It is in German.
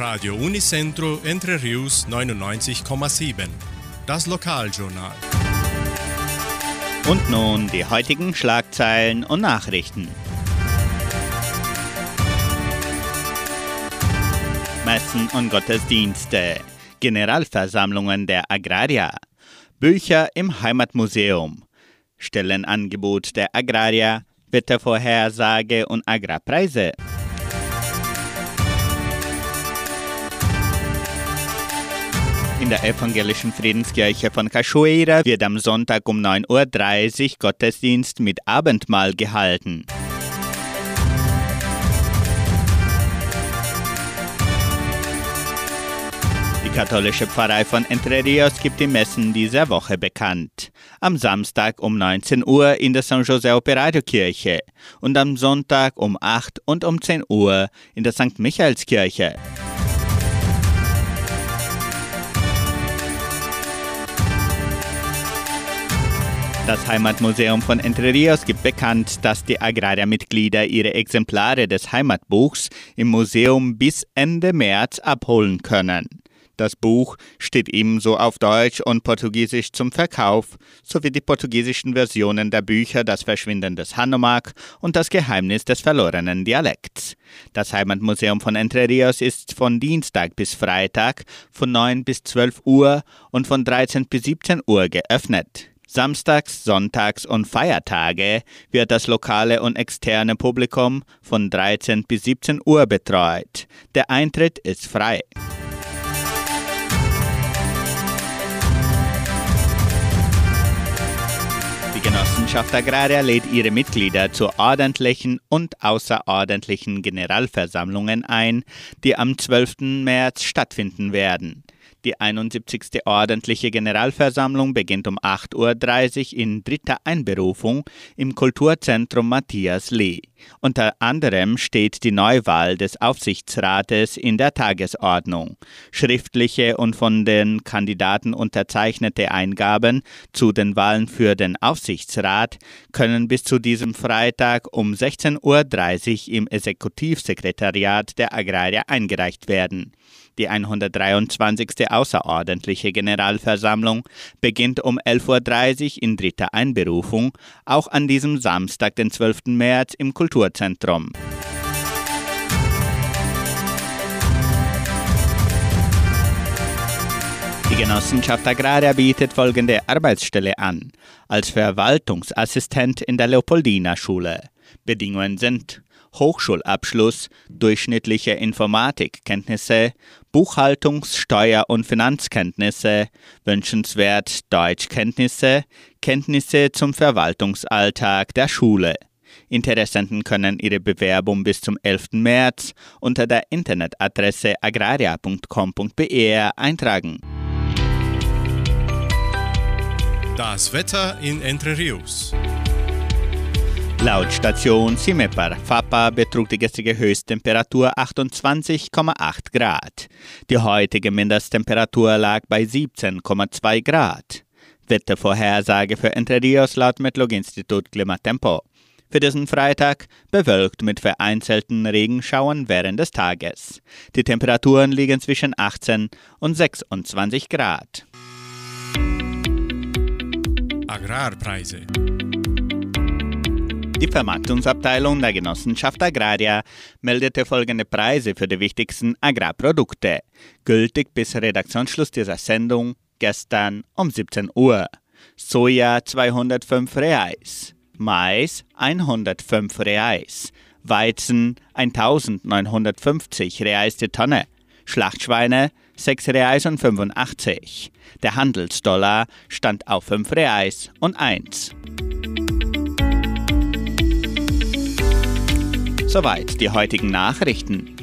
Radio Unicentro Entre Rius 99,7. Das Lokaljournal. Und nun die heutigen Schlagzeilen und Nachrichten. Messen und Gottesdienste. Generalversammlungen der Agrarier. Bücher im Heimatmuseum. Stellenangebot der Agrarier. Wettervorhersage und Agrarpreise. In der evangelischen Friedenskirche von Cachoeira wird am Sonntag um 9.30 Uhr Gottesdienst mit Abendmahl gehalten. Die katholische Pfarrei von Entre Rios gibt die Messen dieser Woche bekannt. Am Samstag um 19 Uhr in der San José Operario Kirche und am Sonntag um 8 und um 10 Uhr in der St. Michaelskirche. Das Heimatmuseum von Entre Rios gibt bekannt, dass die Agrariermitglieder ihre Exemplare des Heimatbuchs im Museum bis Ende März abholen können. Das Buch steht ebenso auf Deutsch und Portugiesisch zum Verkauf, sowie die portugiesischen Versionen der Bücher Das Verschwinden des Hanomag und Das Geheimnis des verlorenen Dialekts. Das Heimatmuseum von Entre Rios ist von Dienstag bis Freitag von 9 bis 12 Uhr und von 13 bis 17 Uhr geöffnet. Samstags, Sonntags und Feiertage wird das lokale und externe Publikum von 13 bis 17 Uhr betreut. Der Eintritt ist frei. Die Genossenschaft Agraria lädt ihre Mitglieder zu ordentlichen und außerordentlichen Generalversammlungen ein, die am 12. März stattfinden werden. Die 71. ordentliche Generalversammlung beginnt um 8.30 Uhr in dritter Einberufung im Kulturzentrum Matthias Lee. Unter anderem steht die Neuwahl des Aufsichtsrates in der Tagesordnung. Schriftliche und von den Kandidaten unterzeichnete Eingaben zu den Wahlen für den Aufsichtsrat können bis zu diesem Freitag um 16.30 Uhr im Exekutivsekretariat der Agraria eingereicht werden. Die 123. außerordentliche Generalversammlung beginnt um 11.30 Uhr in dritter Einberufung, auch an diesem Samstag, den 12. März, im Kulturzentrum. Die Genossenschaft Agraria bietet folgende Arbeitsstelle an. Als Verwaltungsassistent in der Leopoldina-Schule. Bedingungen sind Hochschulabschluss, durchschnittliche Informatikkenntnisse, Buchhaltungs-, Steuer- und Finanzkenntnisse, wünschenswert Deutschkenntnisse, Kenntnisse zum Verwaltungsalltag der Schule. Interessenten können ihre Bewerbung bis zum 11. März unter der Internetadresse agraria.com.br eintragen. Das Wetter in Entre Rios. Laut Station Simepar Fapa betrug die gestrige Höchsttemperatur 28,8 Grad. Die heutige Mindesttemperatur lag bei 17,2 Grad. Wettervorhersage für Entre Rios laut Metlog-Institut Klimatempo. Für diesen Freitag bewölkt mit vereinzelten Regenschauern während des Tages. Die Temperaturen liegen zwischen 18 und 26 Grad. Agrarpreise. Die Vermarktungsabteilung der Genossenschaft Agraria meldete folgende Preise für die wichtigsten Agrarprodukte, gültig bis Redaktionsschluss dieser Sendung gestern um 17 Uhr. Soja 205 Reais, Mais 105 Reais, Weizen 1950 Reais die Tonne, Schlachtschweine 6 Reais und 85. Der Handelsdollar stand auf 5 Reais und 1. Soweit die heutigen Nachrichten.